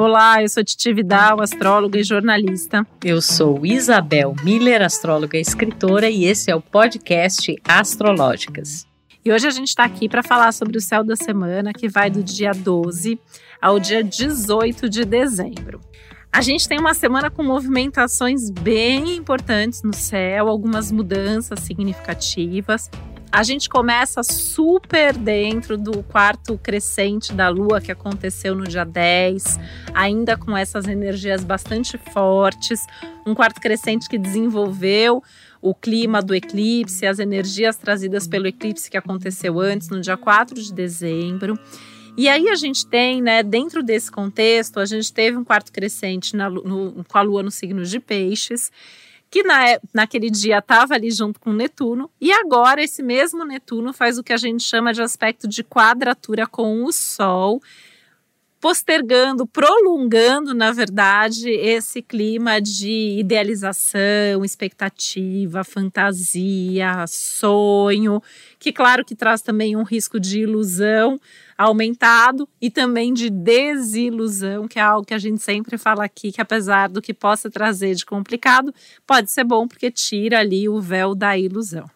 Olá, eu sou Titi Vidal, astróloga e jornalista. Eu sou Isabel Miller, astróloga e escritora, e esse é o podcast Astrológicas. E hoje a gente está aqui para falar sobre o céu da semana, que vai do dia 12 ao dia 18 de dezembro. A gente tem uma semana com movimentações bem importantes no céu, algumas mudanças significativas. A gente começa super dentro do quarto crescente da Lua que aconteceu no dia 10, ainda com essas energias bastante fortes. Um quarto crescente que desenvolveu o clima do eclipse, as energias trazidas pelo eclipse que aconteceu antes, no dia 4 de dezembro. E aí a gente tem, né, dentro desse contexto, a gente teve um quarto crescente na, no, com a Lua no signo de Peixes que na, naquele dia estava ali junto com Netuno, e agora esse mesmo Netuno faz o que a gente chama de aspecto de quadratura com o Sol, postergando, prolongando, na verdade, esse clima de idealização, expectativa, fantasia, sonho, que claro que traz também um risco de ilusão aumentado e também de desilusão, que é algo que a gente sempre fala aqui, que apesar do que possa trazer de complicado, pode ser bom porque tira ali o véu da ilusão.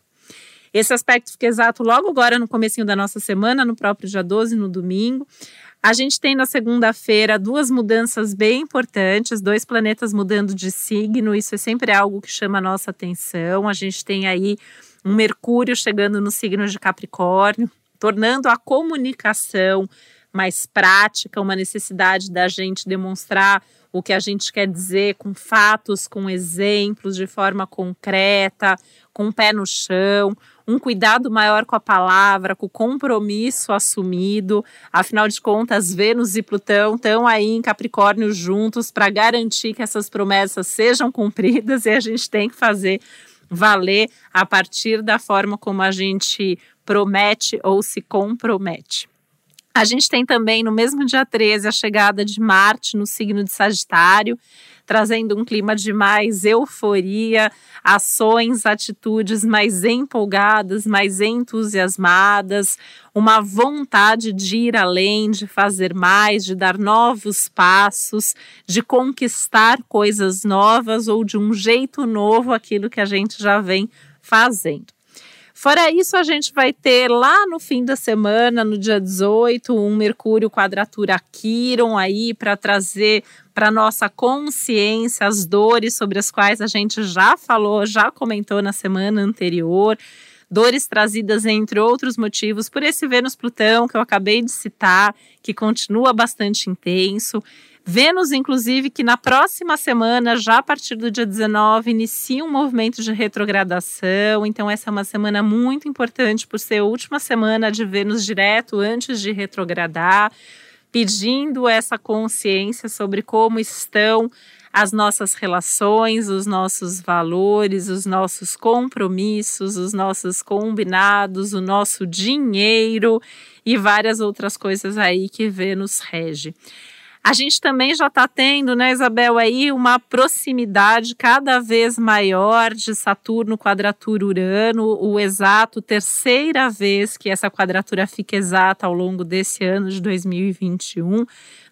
Esse aspecto fica exato logo agora no comecinho da nossa semana, no próprio dia 12, no domingo. A gente tem na segunda-feira duas mudanças bem importantes, dois planetas mudando de signo, isso é sempre algo que chama a nossa atenção. A gente tem aí um Mercúrio chegando no signo de Capricórnio, tornando a comunicação mais prática, uma necessidade da gente demonstrar o que a gente quer dizer com fatos, com exemplos, de forma concreta, com o pé no chão, um cuidado maior com a palavra, com o compromisso assumido. Afinal de contas, Vênus e Plutão estão aí em Capricórnio juntos para garantir que essas promessas sejam cumpridas e a gente tem que fazer valer a partir da forma como a gente promete ou se compromete. A gente tem também no mesmo dia 13 a chegada de Marte no signo de Sagitário, trazendo um clima de mais euforia, ações, atitudes mais empolgadas, mais entusiasmadas, uma vontade de ir além, de fazer mais, de dar novos passos, de conquistar coisas novas ou de um jeito novo aquilo que a gente já vem fazendo. Fora isso, a gente vai ter lá no fim da semana, no dia 18, um Mercúrio quadratura Quiron aí para trazer para nossa consciência as dores sobre as quais a gente já falou, já comentou na semana anterior. Dores trazidas, entre outros motivos, por esse Vênus Plutão que eu acabei de citar, que continua bastante intenso. Vênus, inclusive, que na próxima semana, já a partir do dia 19, inicia um movimento de retrogradação. Então, essa é uma semana muito importante por ser a última semana de Vênus direto antes de retrogradar, pedindo essa consciência sobre como estão as nossas relações, os nossos valores, os nossos compromissos, os nossos combinados, o nosso dinheiro e várias outras coisas aí que Vênus rege. A gente também já está tendo, né, Isabel, aí uma proximidade cada vez maior de Saturno quadratura Urano, o exato terceira vez que essa quadratura fica exata ao longo desse ano de 2021,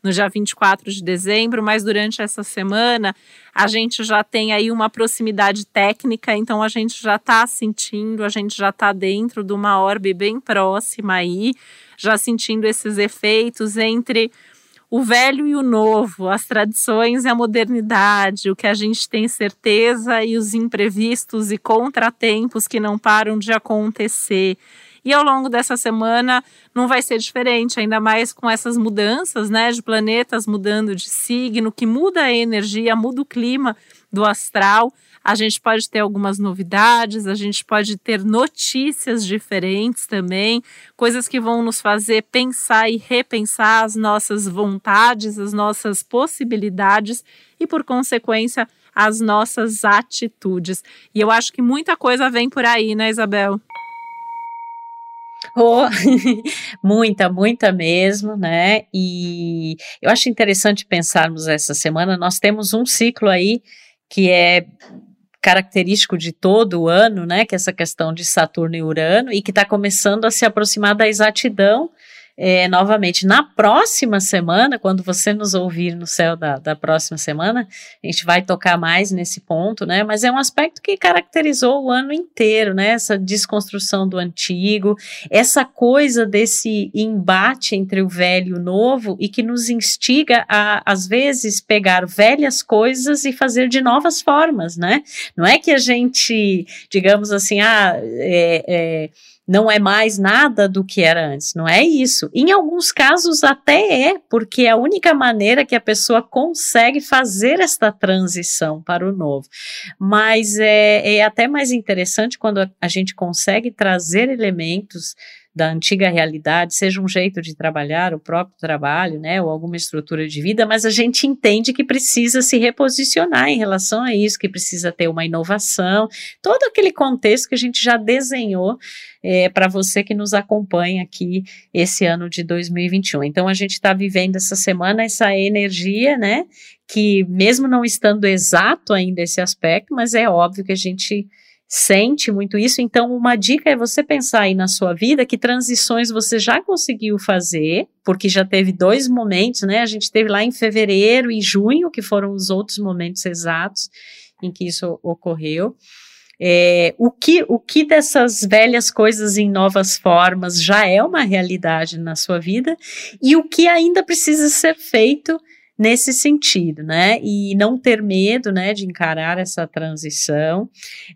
no dia 24 de dezembro, mas durante essa semana a gente já tem aí uma proximidade técnica, então a gente já está sentindo, a gente já está dentro de uma orbe bem próxima aí, já sentindo esses efeitos entre o velho e o novo, as tradições e a modernidade, o que a gente tem certeza e os imprevistos e contratempos que não param de acontecer. E ao longo dessa semana não vai ser diferente, ainda mais com essas mudanças, né, de planetas mudando de signo, que muda a energia, muda o clima do astral a gente pode ter algumas novidades, a gente pode ter notícias diferentes também, coisas que vão nos fazer pensar e repensar as nossas vontades, as nossas possibilidades e, por consequência, as nossas atitudes. E eu acho que muita coisa vem por aí, né, Isabel? Oh, muita, muita mesmo, né? E eu acho interessante pensarmos essa semana. Nós temos um ciclo aí que é característico de todo o ano, né, que é essa questão de Saturno e Urano, e que está começando a se aproximar da exatidão é, novamente. Na próxima semana, quando você nos ouvir no céu da, da próxima semana, a gente vai tocar mais nesse ponto, né? Mas é um aspecto que caracterizou o ano inteiro, né? Essa desconstrução do antigo, essa coisa desse embate entre o velho e o novo e que nos instiga a, às vezes, pegar velhas coisas e fazer de novas formas, né? Não é que a gente, digamos assim, ah, é, é não é mais nada do que era antes. Não é isso. Em alguns casos até é, porque é a única maneira que a pessoa consegue fazer esta transição para o novo. Mas é, é até mais interessante quando a, a gente consegue trazer elementos da antiga realidade, seja um jeito de trabalhar, o próprio trabalho, né, ou alguma estrutura de vida, mas a gente entende que precisa se reposicionar em relação a isso, que precisa ter uma inovação, todo aquele contexto que a gente já desenhou é, para você que nos acompanha aqui esse ano de 2021. Então a gente está vivendo essa semana essa energia, né, que mesmo não estando exato ainda esse aspecto, mas é óbvio que a gente sente muito isso. Então, uma dica é você pensar aí na sua vida que transições você já conseguiu fazer, porque já teve dois momentos, né? A gente teve lá em fevereiro e junho, que foram os outros momentos exatos em que isso ocorreu. É, o, que, o que dessas velhas coisas em novas formas já é uma realidade na sua vida e o que ainda precisa ser feito nesse sentido, né? E não ter medo, né, de encarar essa transição,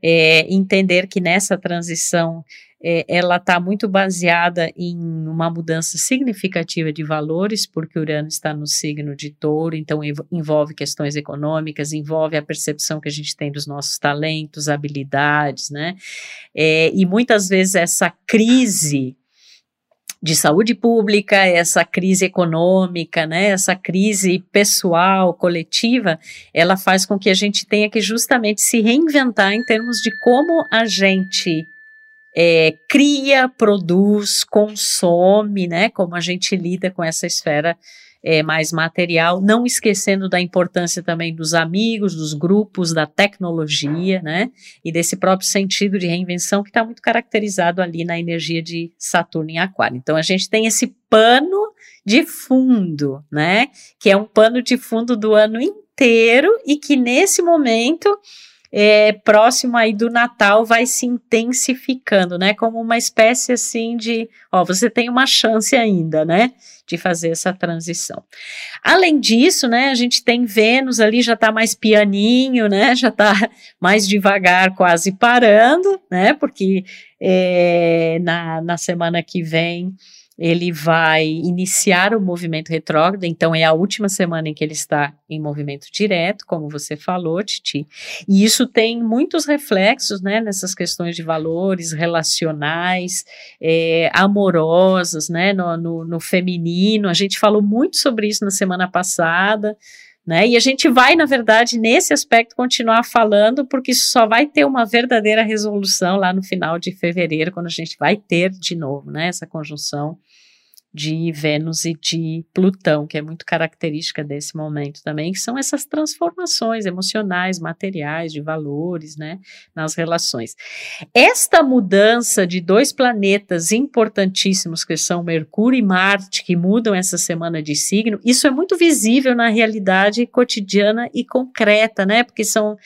é, entender que nessa transição é, ela está muito baseada em uma mudança significativa de valores, porque Urano está no signo de touro, então envolve questões econômicas, envolve a percepção que a gente tem dos nossos talentos, habilidades, né? É, e muitas vezes essa crise de saúde pública, essa crise econômica, né, essa crise pessoal, coletiva, ela faz com que a gente tenha que justamente se reinventar em termos de como a gente é, cria, produz, consome, né, como a gente lida com essa esfera é, mais material, não esquecendo da importância também dos amigos, dos grupos, da tecnologia, né? E desse próprio sentido de reinvenção que está muito caracterizado ali na energia de Saturno em Aquário. Então a gente tem esse pano de fundo, né? Que é um pano de fundo do ano inteiro e que nesse momento é, próximo aí do Natal vai se intensificando, né? Como uma espécie assim de, ó, você tem uma chance ainda, né? De fazer essa transição. Além disso, né? A gente tem Vênus ali já tá mais pianinho, né? Já tá mais devagar, quase parando, né? Porque é, na, na semana que vem ele vai iniciar o movimento retrógrado, então é a última semana em que ele está em movimento direto, como você falou, Titi. E isso tem muitos reflexos, né, nessas questões de valores relacionais, é, amorosas, né, no, no, no feminino. A gente falou muito sobre isso na semana passada. Né? E a gente vai, na verdade, nesse aspecto, continuar falando, porque isso só vai ter uma verdadeira resolução lá no final de fevereiro, quando a gente vai ter de novo né, essa conjunção de Vênus e de Plutão, que é muito característica desse momento também, que são essas transformações emocionais, materiais, de valores, né, nas relações. Esta mudança de dois planetas importantíssimos, que são Mercúrio e Marte, que mudam essa semana de signo, isso é muito visível na realidade cotidiana e concreta, né, porque são,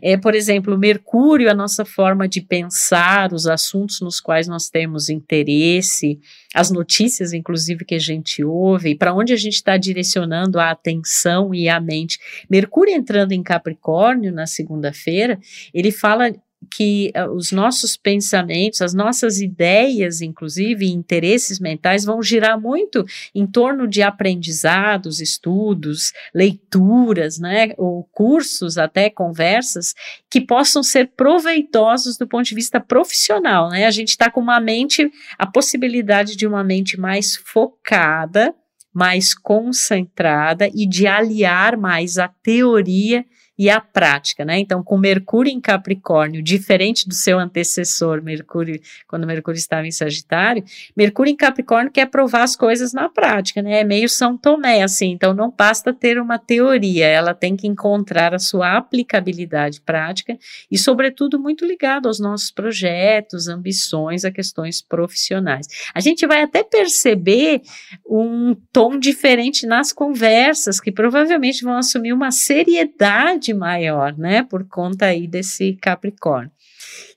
é, por exemplo, Mercúrio, a nossa forma de pensar, os assuntos nos quais nós temos interesse, as notícias, inclusive, que a gente ouve, e para onde a gente está direcionando a atenção e a mente. Mercúrio entrando em Capricórnio na segunda-feira, ele fala que uh, os nossos pensamentos, as nossas ideias, inclusive, interesses mentais vão girar muito em torno de aprendizados, estudos, leituras, né, ou cursos, até conversas, que possam ser proveitosos do ponto de vista profissional, né? A gente está com uma mente, a possibilidade de uma mente mais focada, mais concentrada e de aliar mais a teoria e a prática, né? Então, com Mercúrio em Capricórnio, diferente do seu antecessor, Mercúrio, quando Mercúrio estava em Sagitário, Mercúrio em Capricórnio quer provar as coisas na prática, né? É meio São Tomé, assim. Então, não basta ter uma teoria, ela tem que encontrar a sua aplicabilidade prática e, sobretudo, muito ligado aos nossos projetos, ambições, a questões profissionais. A gente vai até perceber um tom diferente nas conversas, que provavelmente vão assumir uma seriedade maior, né, por conta aí desse Capricórnio.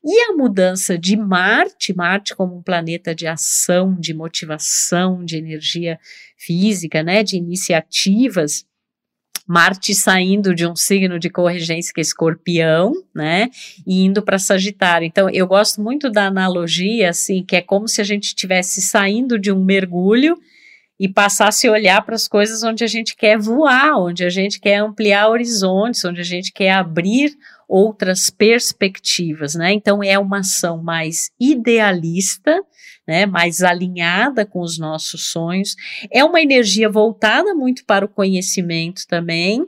E a mudança de Marte, Marte como um planeta de ação, de motivação, de energia física, né, de iniciativas, Marte saindo de um signo de corregência que é escorpião, né, e indo para Sagitário. Então, eu gosto muito da analogia, assim, que é como se a gente estivesse saindo de um mergulho e passasse a olhar para as coisas onde a gente quer voar, onde a gente quer ampliar horizontes, onde a gente quer abrir outras perspectivas, né? Então, é uma ação mais idealista, né, mais alinhada com os nossos sonhos. É uma energia voltada muito para o conhecimento também,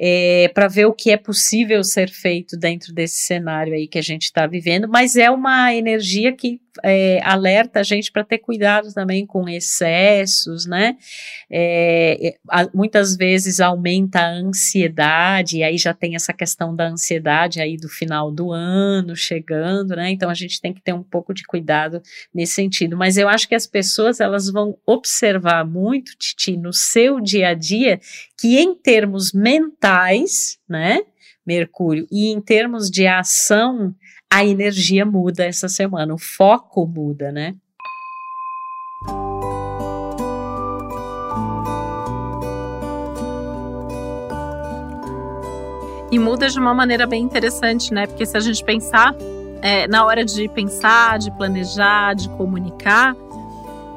é, para ver o que é possível ser feito dentro desse cenário aí que a gente está vivendo, mas é uma energia que é, alerta a gente para ter cuidado também com excessos, né? É, é, muitas vezes aumenta a ansiedade, e aí já tem essa questão da ansiedade aí do final do ano chegando, né? Então a gente tem que ter um pouco de cuidado nesse sentido. Mas eu acho que as pessoas elas vão observar muito, Titi, no seu dia a dia, que em termos mentais, né? Mercúrio, e em termos de ação a energia muda essa semana, o foco muda, né? E muda de uma maneira bem interessante, né? Porque se a gente pensar, é, na hora de pensar, de planejar, de comunicar,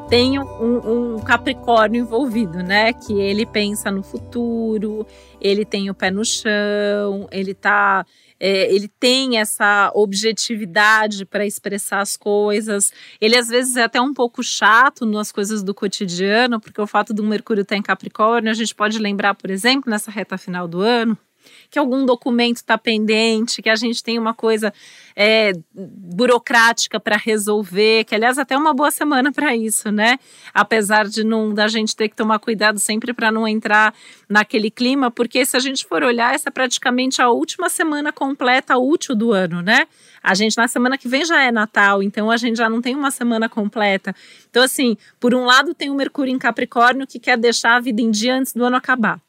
tem um, um, Capricórnio envolvido, né? Que ele pensa no futuro, ele tem o pé no chão, ele tá é, ele tem essa objetividade para expressar as coisas. Ele às vezes é até um pouco chato nas coisas do cotidiano, porque o fato do Mercúrio estar em Capricórnio, a gente pode lembrar, por exemplo, nessa reta final do ano, que algum documento está pendente, que a gente tem uma coisa é, burocrática para resolver, que aliás até uma boa semana para isso, né? Apesar de não da gente ter que tomar cuidado sempre para não entrar naquele clima, porque se a gente for olhar, essa é praticamente a última semana completa útil do ano, né? A gente na semana que vem já é Natal, então a gente já não tem uma semana completa. Então assim, por um lado tem o Mercúrio em Capricórnio que quer deixar a vida em dia antes do ano acabar.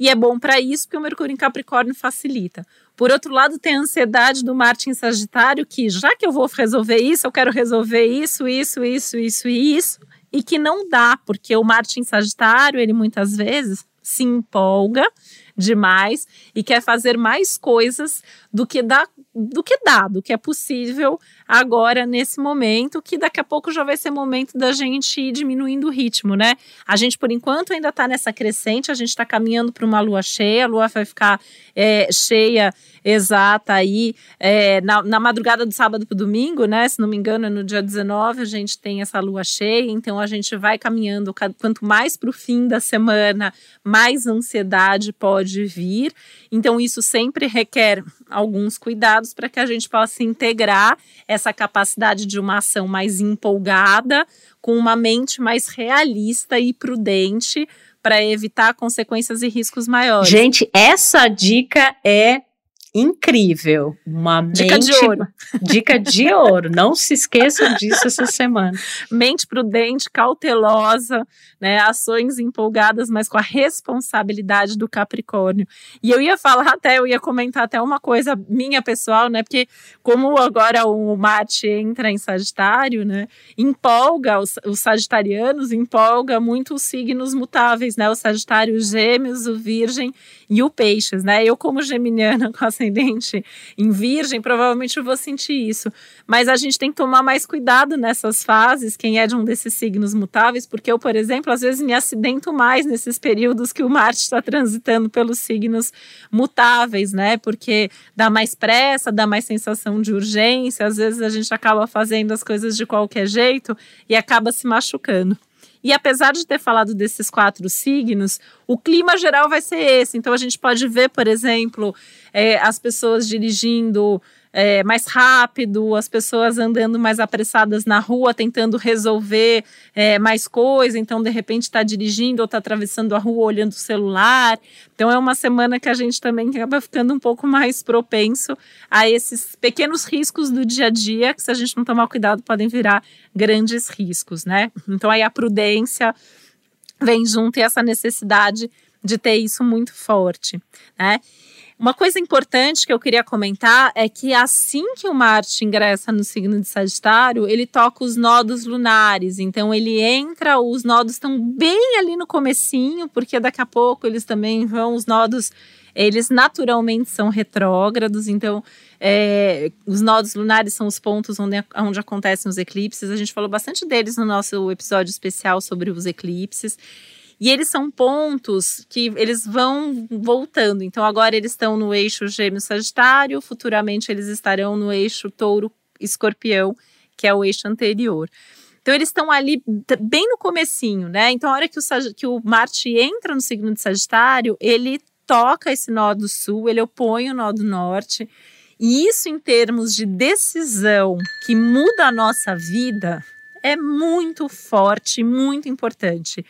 E é bom para isso porque o Mercúrio em Capricórnio facilita. Por outro lado, tem a ansiedade do Marte em Sagitário, que já que eu vou resolver isso, eu quero resolver isso, isso, isso, isso e isso, e que não dá, porque o Marte em Sagitário, ele muitas vezes se empolga demais e quer fazer mais coisas do que dá, do que dá, do que é possível agora nesse momento, que daqui a pouco já vai ser momento da gente ir diminuindo o ritmo, né? A gente, por enquanto, ainda está nessa crescente, a gente está caminhando para uma lua cheia, a lua vai ficar é, cheia exata aí é, na, na, madrugada do sábado para domingo, né? Se não me engano, é no dia 19 a gente tem essa lua cheia, então a gente vai caminhando quanto mais para o fim da semana, mais ansiedade pode vir. Então, isso sempre requer alguns cuidados para que a gente possa integrar essa capacidade de uma ação mais empolgada com uma mente mais realista e prudente para evitar consequências e riscos maiores. Gente, essa dica é incrível. Uma dica mente, de ouro. Dica de ouro. Não se esqueçam disso essa semana. Mente prudente, cautelosa, né? Ações empolgadas, mas com a responsabilidade do Capricórnio. E eu ia falar até, eu ia comentar até uma coisa minha pessoal, né? Porque como agora o Marte entra em Sagitário, né? Empolga os, os sagitarianos, empolga muito os signos mutáveis, né? O Sagitário, os Gêmeos, o Virgem e o Peixes, né? Eu como geminiana com a ascendente em Virgem, provavelmente eu vou sentir isso. Mas a gente tem que tomar mais cuidado nessas fases, quem é de um desses signos mutáveis, porque eu, por exemplo, às vezes me acidento mais nesses períodos que o Marte está transitando pelos signos mutáveis, né? Porque dá mais pressa, dá mais sensação de urgência, às vezes a gente acaba fazendo as coisas de qualquer jeito e acaba se machucando. E apesar de ter falado desses quatro signos, o clima geral vai ser esse. Então a gente pode ver, por exemplo, é, as pessoas dirigindo é, mais rápido, as pessoas andando mais apressadas na rua, tentando resolver é, mais coisa, então de repente está dirigindo ou está atravessando a rua olhando o celular. Então é uma semana que a gente também acaba ficando um pouco mais propenso a esses pequenos riscos do dia a dia, que se a gente não tomar cuidado podem virar grandes riscos, né? Então aí a prudência vem junto e essa necessidade de ter isso muito forte, né? Uma coisa importante que eu queria comentar é que assim que o Marte ingressa no signo de Sagitário, ele toca os nodos lunares. Então ele entra, os nodos estão bem ali no comecinho, porque daqui a pouco eles também vão, os nodos, eles naturalmente são retrógrados, então é, os nodos lunares são os pontos onde, onde acontecem os eclipses. A gente falou bastante deles no nosso episódio especial sobre os eclipses. E eles são pontos que eles vão voltando. Então, agora eles estão no eixo Gêmeo Sagitário, futuramente eles estarão no eixo Touro Escorpião, que é o eixo anterior. Então, eles estão ali bem no comecinho, né? Então, a hora que o, que o Marte entra no signo de Sagitário, ele toca esse nó do sul, ele opõe o nó do norte. E isso, em termos de decisão que muda a nossa vida, é muito forte, muito importante.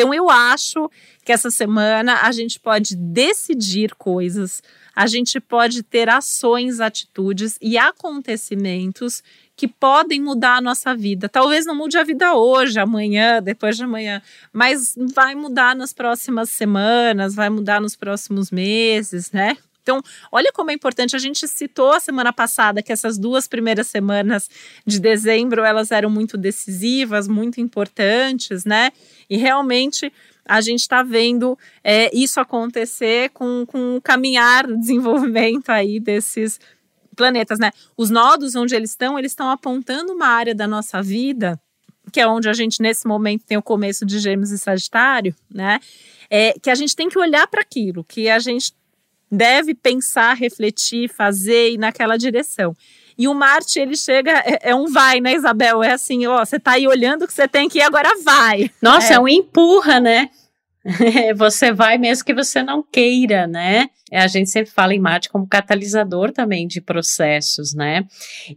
Então, eu acho que essa semana a gente pode decidir coisas, a gente pode ter ações, atitudes e acontecimentos que podem mudar a nossa vida. Talvez não mude a vida hoje, amanhã, depois de amanhã, mas vai mudar nas próximas semanas, vai mudar nos próximos meses, né? Então, olha como é importante. A gente citou a semana passada que essas duas primeiras semanas de dezembro elas eram muito decisivas, muito importantes, né? E realmente a gente está vendo é, isso acontecer com, com o caminhar, desenvolvimento aí desses planetas, né? Os nodos onde eles estão, eles estão apontando uma área da nossa vida, que é onde a gente nesse momento tem o começo de Gêmeos e Sagitário, né? É, que a gente tem que olhar para aquilo, que a gente deve pensar, refletir, fazer e ir naquela direção. E o Marte, ele chega, é, é, um vai, né, Isabel? É assim, ó, você tá aí olhando que você tem que ir, agora vai. Nossa, é, é um empurra, né? você vai mesmo que você não queira, né? A gente sempre fala em Marte como catalisador também de processos, né?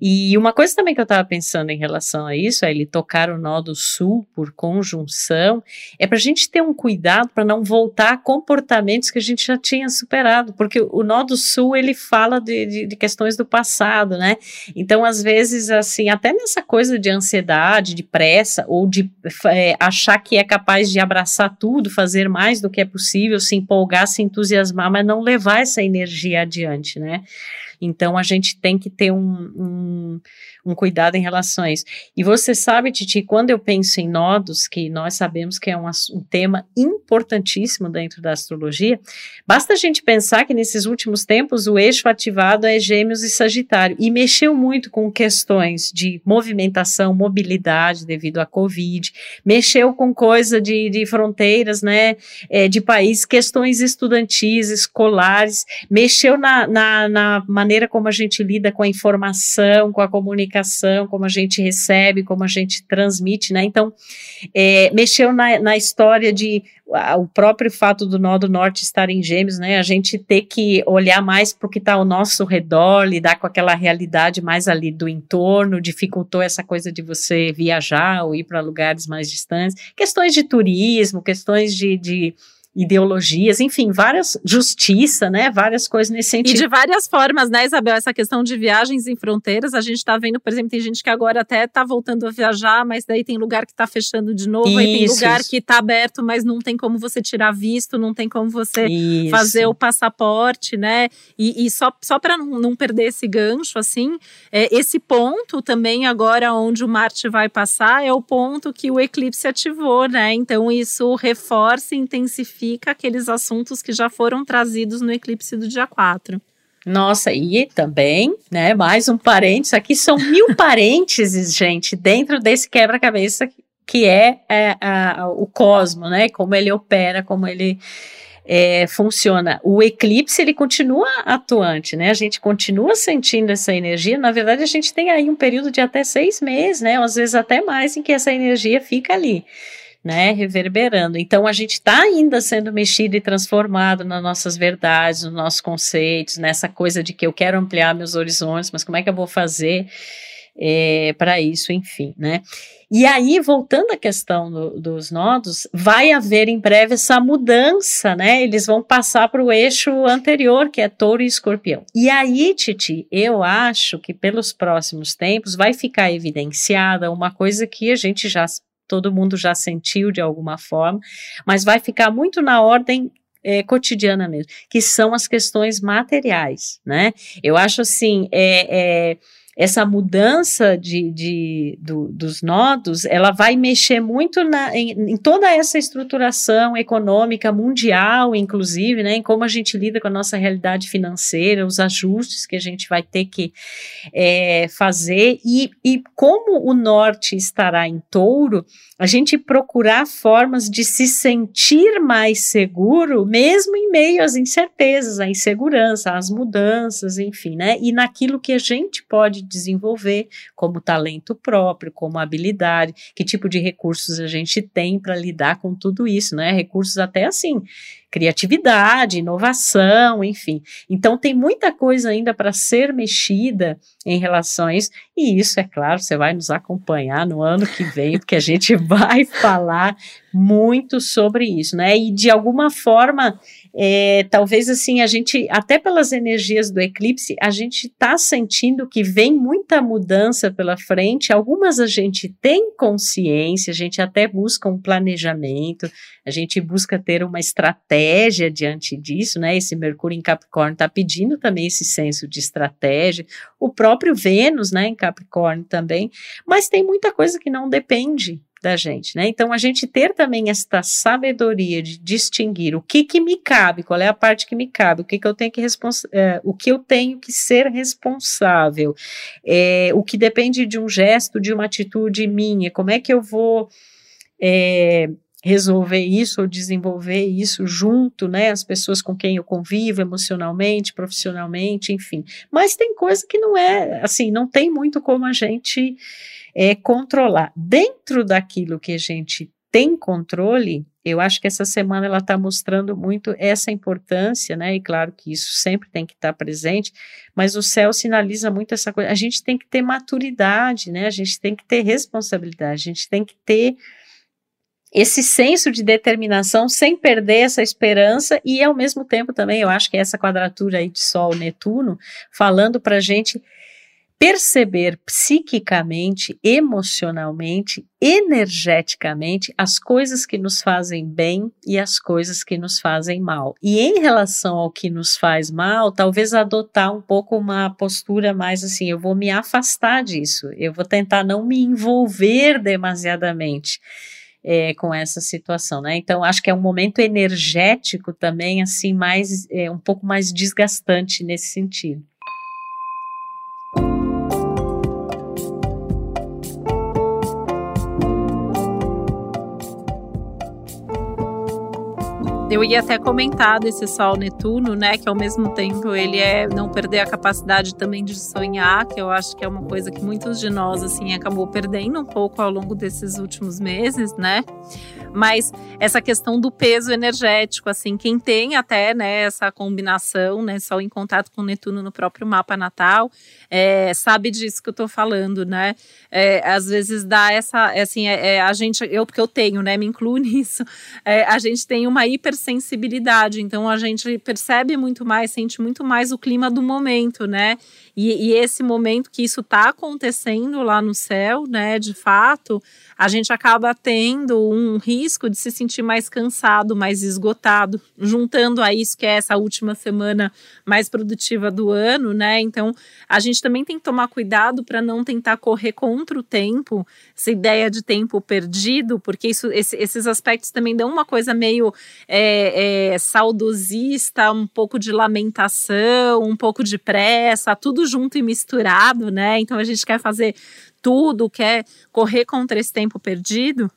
E uma coisa também que eu estava pensando em relação a isso, é ele tocar o nó do sul por conjunção, é para a gente ter um cuidado para não voltar a comportamentos que a gente já tinha superado, porque o nó do sul ele fala de, de, de questões do passado, né? Então, às vezes, assim, até nessa coisa de ansiedade, de pressa, ou de é, achar que é capaz de abraçar tudo, fazer mais do que é possível, se empolgar, se entusiasmar, mas não levar essa energia adiante, né? Então a gente tem que ter um, um, um, cuidado em isso. E você sabe, Titi, quando eu penso em nodos, que nós sabemos que é um, um tema importantíssimo dentro da astrologia, basta a gente pensar que nesses últimos tempos o eixo ativado é Gêmeos e Sagitário, e mexeu muito com questões de movimentação, mobilidade devido à Covid, mexeu com coisa de, de fronteiras, né, é, de país, questões estudantis, escolares, mexeu na, na, na maneira como a gente lida com a informação, com a comunicação, como a gente recebe, como a gente transmite, né? Então, é, mexeu na, na história de a, o próprio fato do nó do norte estar em gêmeos, né? A gente ter que olhar mais para o que está ao nosso redor, lidar com aquela realidade mais ali do entorno, dificultou essa coisa de você viajar ou ir para lugares mais distantes. Questões de turismo, questões de, de ideologias, enfim, várias justiça, né? Várias coisas nesse sentido. E de várias formas, né, Isabel? Essa questão de viagens em fronteiras, a gente está vendo, por exemplo, tem gente que agora até está voltando a viajar, mas daí tem lugar que está fechando de novo, isso, aí tem lugar isso. que está aberto, mas não tem como você tirar visto, não tem como você isso. fazer o passaporte, né? E, e só, só para não, não, perder esse gancho, assim, é, esse ponto também agora onde o Marte vai passar é o ponto que o eclipse ativou, né? Então isso reforça e intensifica aqueles assuntos que já foram trazidos no eclipse do dia 4. Nossa, e também, né, mais um parênteses, aqui são mil parênteses, gente, dentro desse quebra-cabeça que é, é a, o cosmo, né, como ele opera, como ele é, funciona. O eclipse, ele continua atuante, né, a gente continua sentindo essa energia, na verdade a gente tem aí um período de até seis meses, né, às vezes até mais, em que essa energia fica ali. Né, reverberando. Então a gente está ainda sendo mexido e transformado nas nossas verdades, nos nossos conceitos, nessa coisa de que eu quero ampliar meus horizontes, mas como é que eu vou fazer é, para isso, enfim, né? E aí, voltando à questão do, dos nodos, vai haver em breve essa mudança, né? Eles vão passar para o eixo anterior, que é touro e escorpião. E aí, Titi, eu acho que pelos próximos tempos vai ficar evidenciada uma coisa que a gente já, todo mundo já sentiu de alguma forma, mas vai ficar muito na ordem é, cotidiana mesmo, que são as questões materiais, né? Eu acho assim, é, é essa mudança de, de do, dos nodos, ela vai mexer muito na, em, em, toda essa estruturação econômica mundial, inclusive, né, em como a gente lida com a nossa realidade financeira, os ajustes que a gente vai ter que é, fazer e, e como o norte estará em touro, a gente procurar formas de se sentir mais seguro, mesmo em meio às incertezas, à insegurança, às mudanças, enfim, né? E naquilo que a gente pode desenvolver como talento próprio, como habilidade, que tipo de recursos a gente tem para lidar com tudo isso, né? Recursos até assim criatividade, inovação, enfim. Então tem muita coisa ainda para ser mexida em isso, e isso, é claro, você vai nos acompanhar no ano que vem, porque a gente vai falar muito sobre isso, né? E de alguma forma, é, talvez assim, a gente, até pelas energias do eclipse, a gente está sentindo que vem muita mudança pela frente, algumas a gente tem consciência, a gente até busca um planejamento, a gente busca ter uma estratégia diante disso, né? Esse Mercúrio em Capricórnio está pedindo também esse senso de estratégia, o próprio Vênus, né, em Capricórnio também, mas tem muita coisa que não depende da gente, né? Então a gente ter também esta sabedoria de distinguir o que que me cabe, qual é a parte que me cabe, o que que eu tenho que é, o que eu tenho que ser responsável, é, o que depende de um gesto, de uma atitude minha, como é que eu vou é, resolver isso ou desenvolver isso junto, né, as pessoas com quem eu convivo emocionalmente, profissionalmente, enfim. Mas tem coisa que não é, assim, não tem muito como a gente é, controlar. Dentro daquilo que a gente tem controle, eu acho que essa semana ela está mostrando muito essa importância, né? E claro que isso sempre tem que estar tá presente, mas o céu sinaliza muito essa coisa. A gente tem que ter maturidade, né? A gente tem que ter responsabilidade, a gente tem que ter esse senso de determinação sem perder essa esperança e ao mesmo tempo também eu acho que essa quadratura aí de Sol Netuno falando para gente perceber psiquicamente, emocionalmente, energeticamente as coisas que nos fazem bem e as coisas que nos fazem mal. E em relação ao que nos faz mal, talvez adotar um pouco uma postura mais assim, eu vou me afastar disso, eu vou tentar não me envolver demasiadamente é, com essa situação, né? Então acho que é um momento energético também, assim, mais é, um pouco mais desgastante nesse sentido. Eu ia até comentar desse Sol Netuno, né? Que ao mesmo tempo ele é não perder a capacidade também de sonhar, que eu acho que é uma coisa que muitos de nós, assim, acabou perdendo um pouco ao longo desses últimos meses, né? Mas essa questão do peso energético, assim, quem tem até né, essa combinação, né, só em contato com Netuno no próprio mapa natal, é, sabe disso que eu tô falando, né? É, às vezes dá essa, assim, é, é a gente, eu porque eu tenho, né, me incluo nisso, é, a gente tem uma hipersensibilidade, então a gente percebe muito mais, sente muito mais o clima do momento, né? E, e esse momento que isso está acontecendo lá no céu, né, de fato, a gente acaba tendo um risco de se sentir mais cansado, mais esgotado, juntando a isso que é essa última semana mais produtiva do ano, né? Então, a gente também tem que tomar cuidado para não tentar correr contra o tempo, essa ideia de tempo perdido, porque isso, esse, esses aspectos também dão uma coisa meio é, é, saudosista, um pouco de lamentação, um pouco de pressa, tudo tudo junto e misturado, né? Então a gente quer fazer tudo, quer correr contra esse tempo perdido.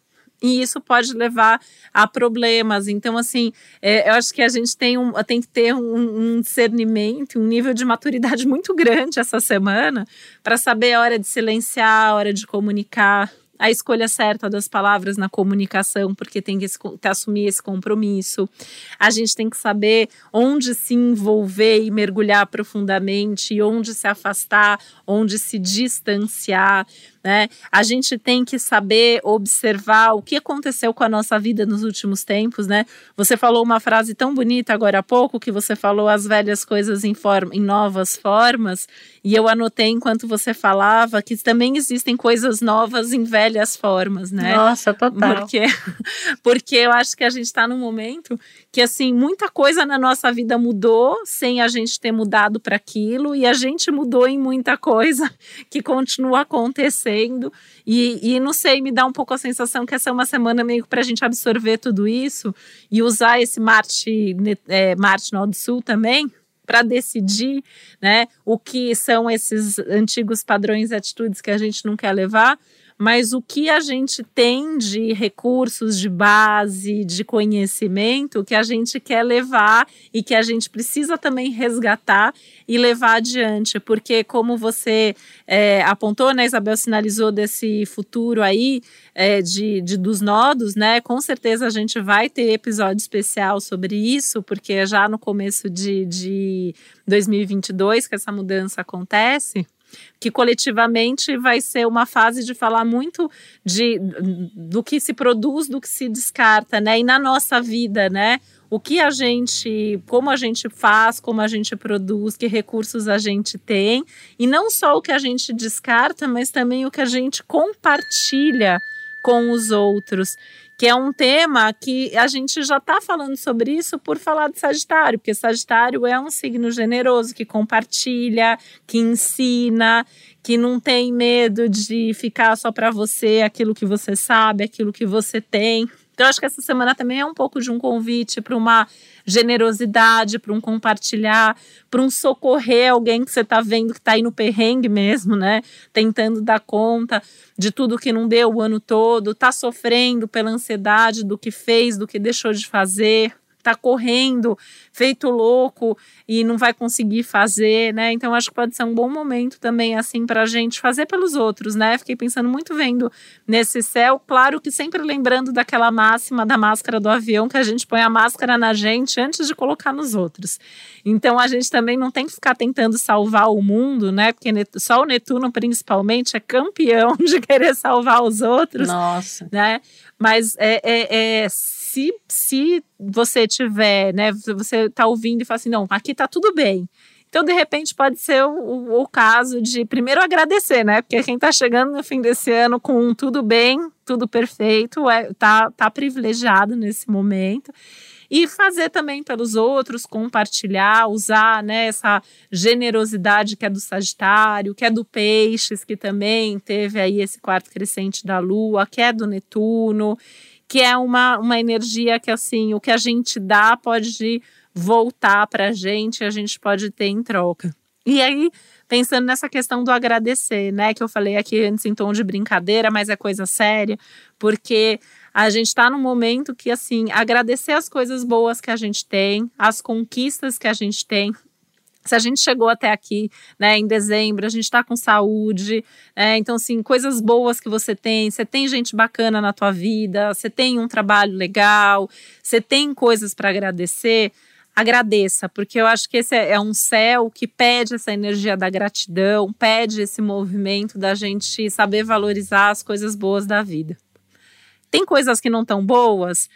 E isso pode levar a problemas. Então, assim, é, eu acho que a gente tem, um, tem que ter um, um discernimento, um nível de maturidade muito grande essa semana para saber a hora de silenciar, a hora de comunicar, a escolha certa das palavras na comunicação, porque tem que, assumir esse compromisso. A gente tem que saber onde se envolver e mergulhar profundamente, onde se afastar, onde se distanciar. Né? A gente tem que saber observar o que aconteceu com a nossa vida nos últimos tempos, né? Você falou uma frase tão bonita agora há pouco que você falou as velhas coisas em, forma, em novas formas, e eu anotei enquanto você falava que também existem coisas novas em velhas formas, né? Nossa, total. Porque, porque eu acho que a gente está num momento que assim muita coisa na nossa vida mudou sem a gente ter mudado para aquilo, e a gente mudou em muita coisa que continua acontecendo acontecendo. E, e não sei, me dá um pouco a sensação que essa é uma semana meio para a gente absorver tudo isso e usar esse Marte, é, Marte no Sul também para decidir né, o que são esses antigos padrões e atitudes que a gente não quer levar mas o que a gente tem de recursos de base, de conhecimento, que a gente quer levar e que a gente precisa também resgatar e levar adiante, porque como você é, apontou, né, Isabel sinalizou desse futuro aí é, de, de, dos nodos, né? Com certeza a gente vai ter episódio especial sobre isso, porque é já no começo de, de 2022 que essa mudança acontece que coletivamente vai ser uma fase de falar muito de do que se produz, do que se descarta, né? E na nossa vida, né? O que a gente, como a gente faz, como a gente produz, que recursos a gente tem, e não só o que a gente descarta, mas também o que a gente compartilha com os outros que é um tema que a gente já está falando sobre isso por falar de Sagitário, porque Sagitário é um signo generoso que compartilha, que ensina, que não tem medo de ficar só para você aquilo que você sabe, aquilo que você tem. Então, acho que essa semana também é um pouco de um convite para uma generosidade, para um compartilhar, para um socorrer alguém que você está vendo que está aí no perrengue mesmo, né? Tentando dar conta de tudo que não deu o ano todo, está sofrendo pela ansiedade do que fez, do que deixou de fazer está correndo, feito louco e não vai conseguir fazer, né? Então acho que pode ser um bom momento também assim para a gente fazer pelos outros, né? Fiquei pensando muito vendo nesse céu, claro que sempre lembrando daquela máxima da máscara do avião que a gente põe a máscara na gente antes de colocar nos outros. Então a gente também não tem que ficar tentando salvar o mundo, né? Porque só o Netuno principalmente é campeão de querer salvar os outros. Nossa. Né? Mas é, é, é se, se você tiver, né, você tá ouvindo e fala assim, não, aqui tá tudo bem. Então, de repente, pode ser o, o, caso de primeiro agradecer, né? Porque quem está chegando no fim desse ano com tudo bem, tudo perfeito, é, tá, tá privilegiado nesse momento e fazer também pelos outros, compartilhar, usar né, essa generosidade que é do Sagitário, que é do Peixes, que também teve aí esse quarto crescente da Lua, que é do Netuno que é uma, uma energia que, assim, o que a gente dá pode voltar para a gente, a gente pode ter em troca. E aí, pensando nessa questão do agradecer, né, que eu falei aqui antes em tom de brincadeira, mas é coisa séria, porque a gente está num momento que, assim, agradecer as coisas boas que a gente tem, as conquistas que a gente tem, se a gente chegou até aqui, né, em dezembro, a gente está com saúde, né, então, assim, coisas boas que você tem, você tem gente bacana na tua vida, você tem um trabalho legal, você tem coisas para agradecer, agradeça, porque eu acho que esse é, é um céu que pede essa energia da gratidão, pede esse movimento da gente saber valorizar as coisas boas da vida. Tem coisas que não estão boas,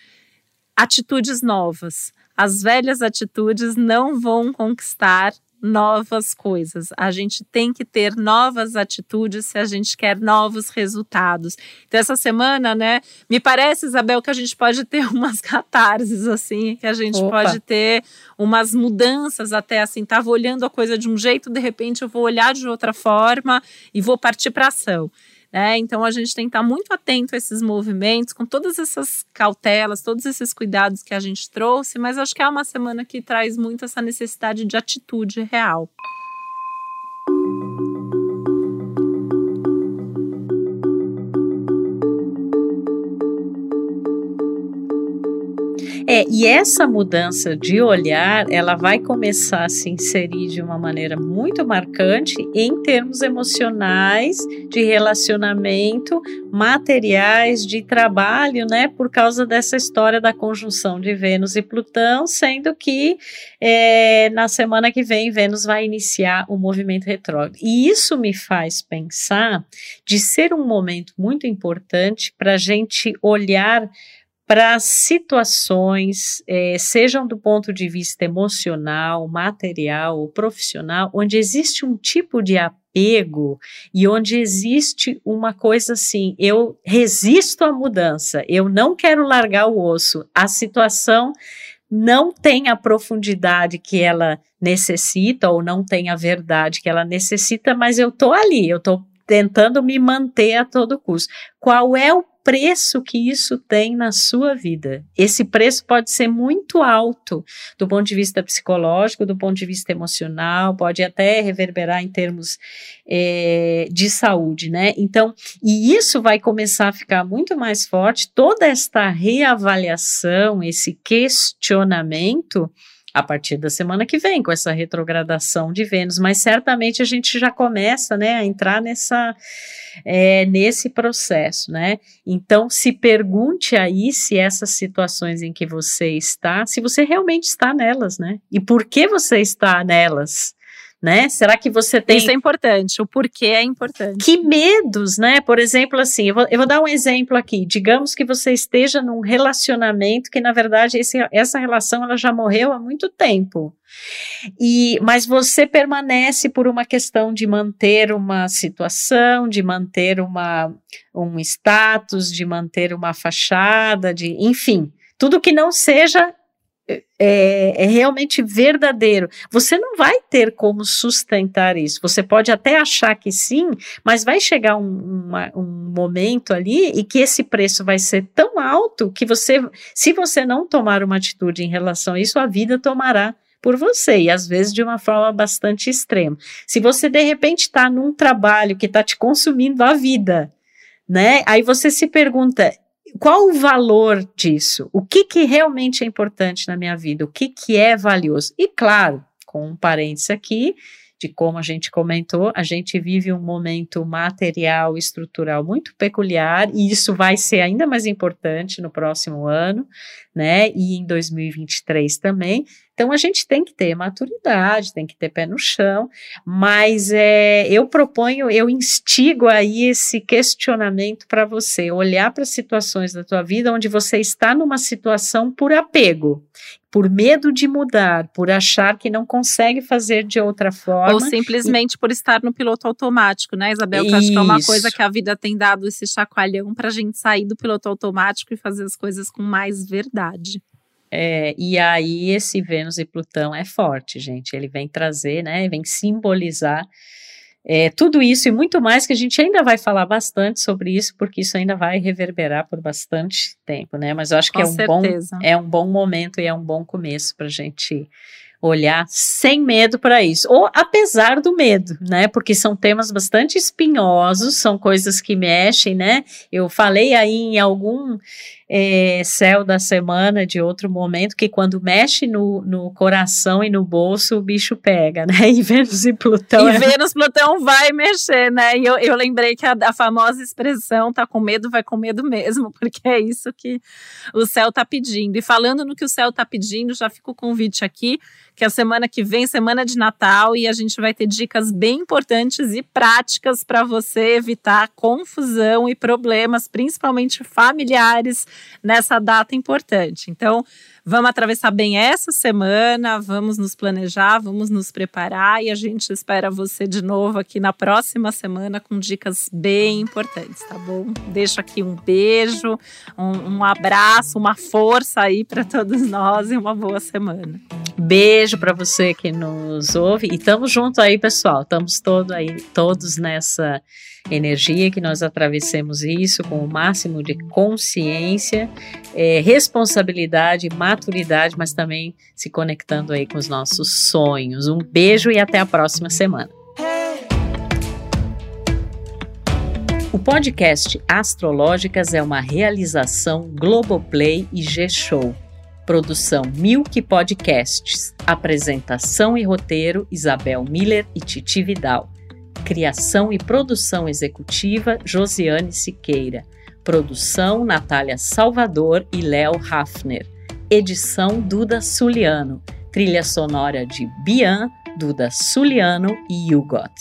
atitudes novas as velhas atitudes não vão conquistar novas coisas. A gente tem que ter novas atitudes se a gente quer novos resultados. Então, essa semana, né, me parece, Isabel, que a gente pode ter umas catarses, assim, que a gente Opa. pode ter umas mudanças até, assim, tava olhando a coisa de um jeito, de repente eu vou olhar de outra forma e vou partir para ação. Né? Então a gente tem que estar muito atento a esses movimentos, com todas essas cautelas, todos esses cuidados que a gente trouxe, mas acho que é uma semana que traz muito essa necessidade de atitude real. É, e essa mudança de olhar, ela vai começar a se inserir de uma maneira muito marcante em termos emocionais, de relacionamento, materiais, de trabalho, né? Por causa dessa história da conjunção de Vênus e Plutão, sendo que é, na semana que vem Vênus vai iniciar o movimento retrógrado. E isso me faz pensar de ser um momento muito importante para a gente olhar para situações, eh, sejam do ponto de vista emocional, material ou profissional, onde existe um tipo de apego e onde existe uma coisa assim: eu resisto à mudança, eu não quero largar o osso, a situação não tem a profundidade que ela necessita ou não tem a verdade que ela necessita, mas eu tô ali, eu tô tentando me manter a todo custo. Qual é o preço que isso tem na sua vida. Esse preço pode ser muito alto do ponto de vista psicológico, do ponto de vista emocional, pode até reverberar em termos é, de saúde, né? Então, e isso vai começar a ficar muito mais forte, toda esta reavaliação, esse questionamento a partir da semana que vem, com essa retrogradação de Vênus, mas certamente a gente já começa, né, a entrar nessa, é, nesse processo, né, então se pergunte aí se essas situações em que você está, se você realmente está nelas, né, e por que você está nelas, né? Será que você tem. Isso é importante, o porquê é importante. Que medos, né? Por exemplo, assim, eu vou, eu vou dar um exemplo aqui. Digamos que você esteja num relacionamento que, na verdade, esse, essa relação ela já morreu há muito tempo. E, mas você permanece por uma questão de manter uma situação, de manter uma, um status, de manter uma fachada, de enfim, tudo que não seja é, é, realmente verdadeiro, você não vai ter como sustentar isso. Você pode até achar que sim, mas vai chegar um, uma, um momento ali e que esse preço vai ser tão alto que você, se você não tomar uma atitude em relação a isso, a vida tomará por você, e às vezes de uma forma bastante extrema. Se você de repente está num trabalho que está te consumindo a vida, né? Aí você se pergunta: qual o valor disso? O que, que realmente é importante na minha vida? O que, que é valioso? E claro, com um parênteses aqui, de como a gente comentou, a gente vive um momento material estrutural muito peculiar e isso vai ser ainda mais importante no próximo ano, né? E em 2023 também. Então a gente tem que ter maturidade, tem que ter pé no chão, mas é, eu proponho, eu instigo aí esse questionamento para você, olhar para situações da tua vida onde você está numa situação por apego, por medo de mudar, por achar que não consegue fazer de outra forma. Ou simplesmente e... por estar no piloto automático, né, Isabel? Que acho que é uma coisa que a vida tem dado esse chacoalhão para a gente sair do piloto automático e fazer as coisas com mais verdade. É, e aí esse Vênus e Plutão é forte, gente. Ele vem trazer, né? Vem simbolizar é, tudo isso e muito mais que a gente ainda vai falar bastante sobre isso, porque isso ainda vai reverberar por bastante tempo, né? Mas eu acho que é um, bom, é um bom momento e é um bom começo para a gente olhar sem medo para isso, ou apesar do medo, né? Porque são temas bastante espinhosos, são coisas que mexem, né? Eu falei aí em algum é, céu da semana de outro momento que quando mexe no, no coração e no bolso o bicho pega, né? E Vênus e Plutão. E é... Vênus Plutão vai mexer, né? E eu, eu lembrei que a, a famosa expressão tá com medo, vai com medo mesmo, porque é isso que o céu tá pedindo. E falando no que o céu tá pedindo, já fica o convite aqui que a semana que vem, semana de Natal, e a gente vai ter dicas bem importantes e práticas para você evitar confusão e problemas, principalmente familiares, nessa data importante. Então, vamos atravessar bem essa semana, vamos nos planejar, vamos nos preparar e a gente espera você de novo aqui na próxima semana com dicas bem importantes, tá bom? Deixo aqui um beijo, um, um abraço, uma força aí para todos nós e uma boa semana. Beijo para você que nos ouve e estamos juntos aí, pessoal. Estamos todo aí, todos nessa energia que nós atravessemos isso com o máximo de consciência, é, responsabilidade, maturidade, mas também se conectando aí com os nossos sonhos. Um beijo e até a próxima semana. O podcast Astrológicas é uma realização Globoplay e G-Show Produção Milk Podcasts. Apresentação e roteiro Isabel Miller e Titi Vidal. Criação e produção executiva Josiane Siqueira. Produção Natália Salvador e Léo Hafner. Edição Duda Suliano. Trilha sonora de Bian, Duda Suliano e Hugot.